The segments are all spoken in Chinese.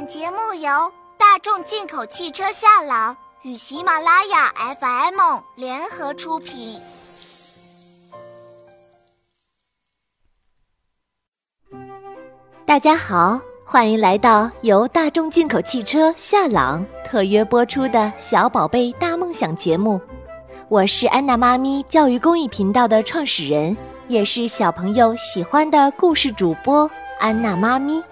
本节目由大众进口汽车夏朗与喜马拉雅 FM 联合出品。大家好，欢迎来到由大众进口汽车夏朗特约播出的《小宝贝大梦想》节目。我是安娜妈咪教育公益频道的创始人，也是小朋友喜欢的故事主播安娜妈咪。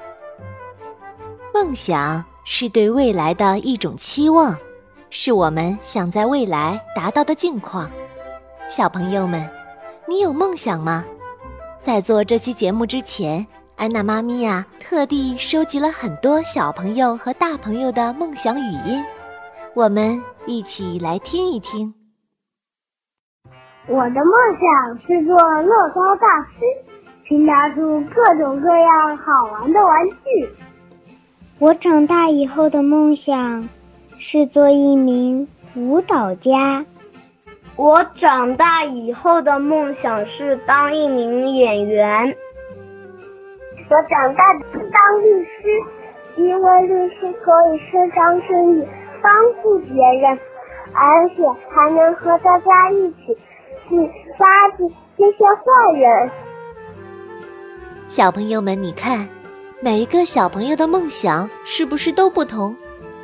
梦想是对未来的一种期望，是我们想在未来达到的境况。小朋友们，你有梦想吗？在做这期节目之前，安娜妈咪呀特地收集了很多小朋友和大朋友的梦想语音，我们一起来听一听。我的梦想是做乐高大师，拼搭出各种各样好玩的玩具。我长大以后的梦想是做一名舞蹈家。我长大以后的梦想是当一名演员。我长大当律师，因为律师可以伸张正义，帮助别人，而且还能和大家一起去抓住这些坏人。小朋友们，你看。每一个小朋友的梦想是不是都不同？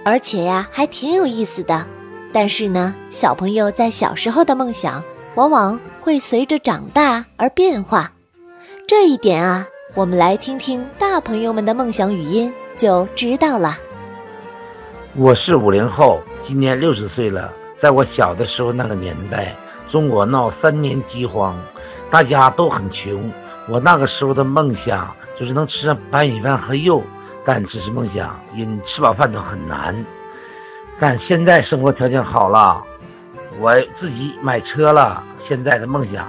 而且呀，还挺有意思的。但是呢，小朋友在小时候的梦想往往会随着长大而变化。这一点啊，我们来听听大朋友们的梦想语音就知道了。我是五零后，今年六十岁了。在我小的时候那个年代，中国闹三年饥荒，大家都很穷。我那个时候的梦想。就是能吃上白米饭和肉，但只是梦想，因吃饱饭都很难。但现在生活条件好了，我自己买车了，现在的梦想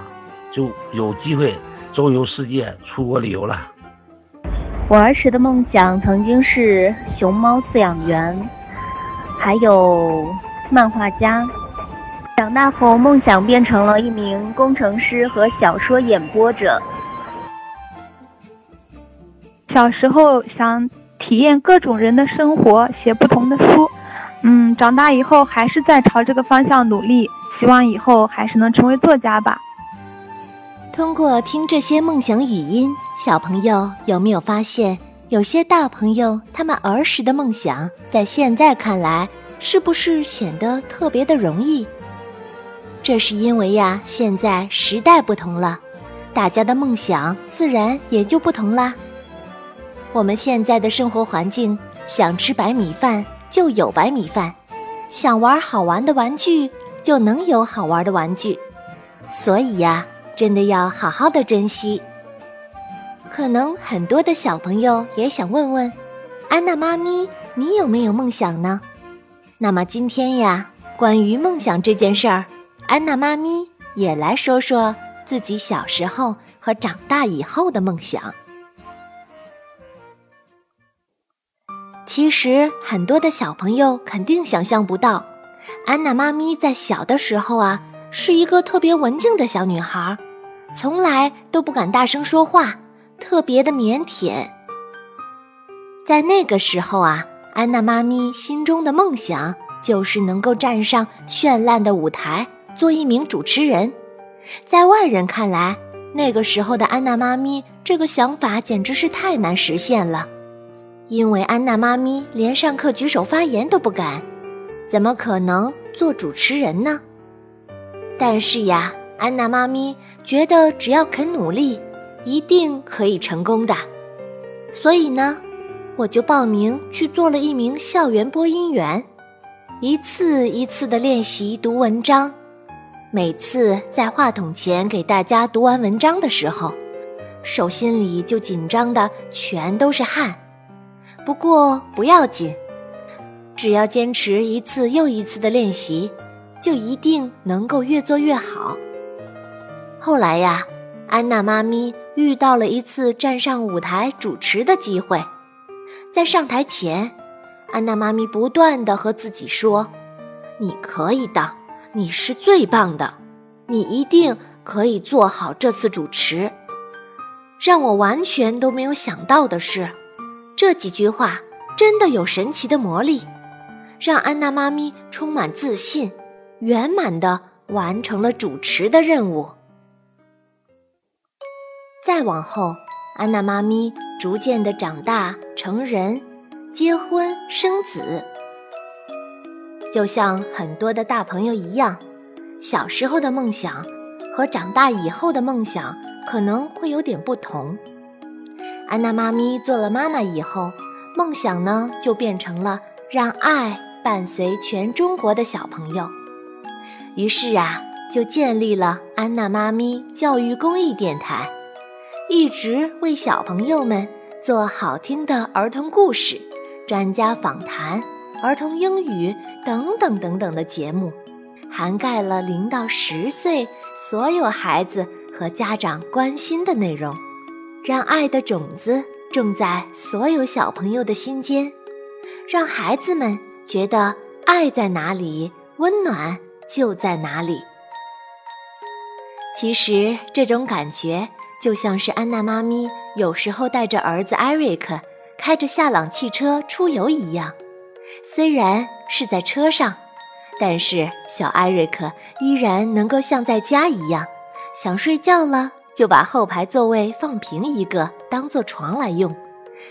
就有机会周游世界、出国旅游了。我儿时的梦想曾经是熊猫饲养员，还有漫画家。长大后，梦想变成了一名工程师和小说演播者。小时候想体验各种人的生活，写不同的书。嗯，长大以后还是在朝这个方向努力，希望以后还是能成为作家吧。通过听这些梦想语音，小朋友有没有发现，有些大朋友他们儿时的梦想，在现在看来是不是显得特别的容易？这是因为呀，现在时代不同了，大家的梦想自然也就不同啦。我们现在的生活环境，想吃白米饭就有白米饭，想玩好玩的玩具就能有好玩的玩具，所以呀，真的要好好的珍惜。可能很多的小朋友也想问问，安娜妈咪，你有没有梦想呢？那么今天呀，关于梦想这件事儿，安娜妈咪也来说说自己小时候和长大以后的梦想。其实很多的小朋友肯定想象不到，安娜妈咪在小的时候啊，是一个特别文静的小女孩，从来都不敢大声说话，特别的腼腆。在那个时候啊，安娜妈咪心中的梦想就是能够站上绚烂的舞台，做一名主持人。在外人看来，那个时候的安娜妈咪这个想法简直是太难实现了。因为安娜妈咪连上课举手发言都不敢，怎么可能做主持人呢？但是呀，安娜妈咪觉得只要肯努力，一定可以成功的。所以呢，我就报名去做了一名校园播音员，一次一次的练习读文章。每次在话筒前给大家读完文章的时候，手心里就紧张的全都是汗。不过不要紧，只要坚持一次又一次的练习，就一定能够越做越好。后来呀，安娜妈咪遇到了一次站上舞台主持的机会，在上台前，安娜妈咪不断的和自己说：“你可以的，你是最棒的，你一定可以做好这次主持。”让我完全都没有想到的是。这几句话真的有神奇的魔力，让安娜妈咪充满自信，圆满的完成了主持的任务。再往后，安娜妈咪逐渐的长大成人，结婚生子。就像很多的大朋友一样，小时候的梦想和长大以后的梦想可能会有点不同。安娜妈咪做了妈妈以后。梦想呢，就变成了让爱伴随全中国的小朋友。于是啊，就建立了安娜妈咪教育公益电台，一直为小朋友们做好听的儿童故事、专家访谈、儿童英语等等等等的节目，涵盖了零到十岁所有孩子和家长关心的内容，让爱的种子。种在所有小朋友的心间，让孩子们觉得爱在哪里，温暖就在哪里。其实这种感觉就像是安娜妈咪有时候带着儿子艾瑞克开着夏朗汽车出游一样。虽然是在车上，但是小艾瑞克依然能够像在家一样，想睡觉了。就把后排座位放平一个，当做床来用；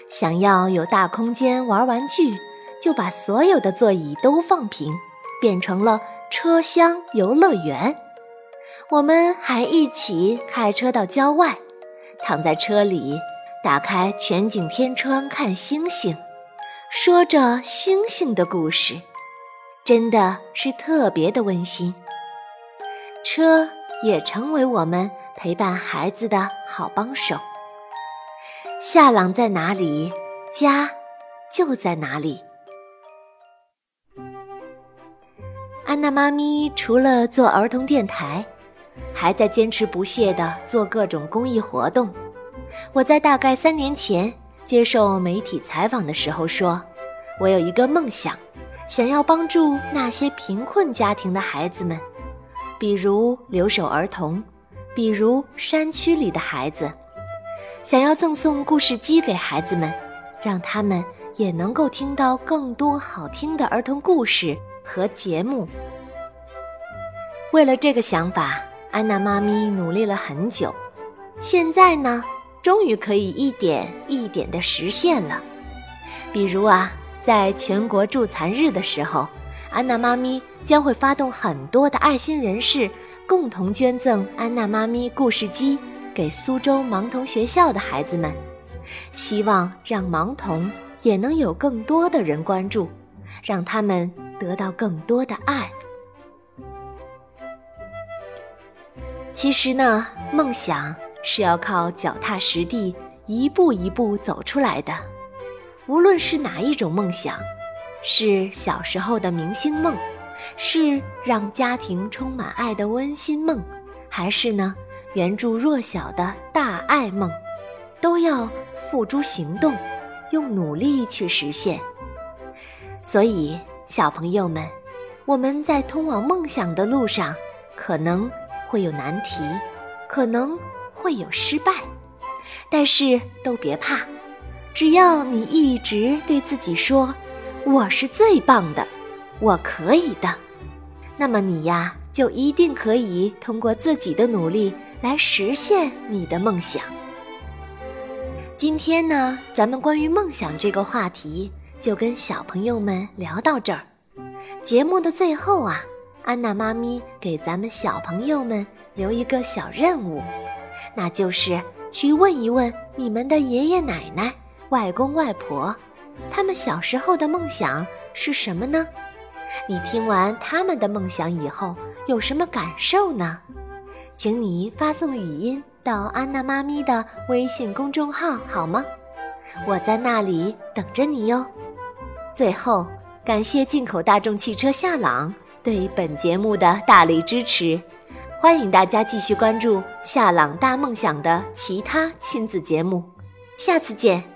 想要有大空间玩玩具，就把所有的座椅都放平，变成了车厢游乐园。我们还一起开车到郊外，躺在车里，打开全景天窗看星星，说着星星的故事，真的是特别的温馨。车也成为我们。陪伴孩子的好帮手。夏朗在哪里，家就在哪里。安娜妈咪除了做儿童电台，还在坚持不懈地做各种公益活动。我在大概三年前接受媒体采访的时候说：“我有一个梦想，想要帮助那些贫困家庭的孩子们，比如留守儿童。”比如山区里的孩子，想要赠送故事机给孩子们，让他们也能够听到更多好听的儿童故事和节目。为了这个想法，安娜妈咪努力了很久，现在呢，终于可以一点一点的实现了。比如啊，在全国助残日的时候，安娜妈咪将会发动很多的爱心人士。共同捐赠安娜妈咪故事机给苏州盲童学校的孩子们，希望让盲童也能有更多的人关注，让他们得到更多的爱。其实呢，梦想是要靠脚踏实地，一步一步走出来的。无论是哪一种梦想，是小时候的明星梦。是让家庭充满爱的温馨梦，还是呢援助弱小的大爱梦，都要付诸行动，用努力去实现。所以，小朋友们，我们在通往梦想的路上，可能会有难题，可能会有失败，但是都别怕，只要你一直对自己说：“我是最棒的。”我可以的，那么你呀，就一定可以通过自己的努力来实现你的梦想。今天呢，咱们关于梦想这个话题就跟小朋友们聊到这儿。节目的最后啊，安娜妈咪给咱们小朋友们留一个小任务，那就是去问一问你们的爷爷奶奶、外公外婆，他们小时候的梦想是什么呢？你听完他们的梦想以后有什么感受呢？请你发送语音到安娜妈咪的微信公众号好吗？我在那里等着你哟。最后，感谢进口大众汽车夏朗对本节目的大力支持，欢迎大家继续关注夏朗大梦想的其他亲子节目，下次见。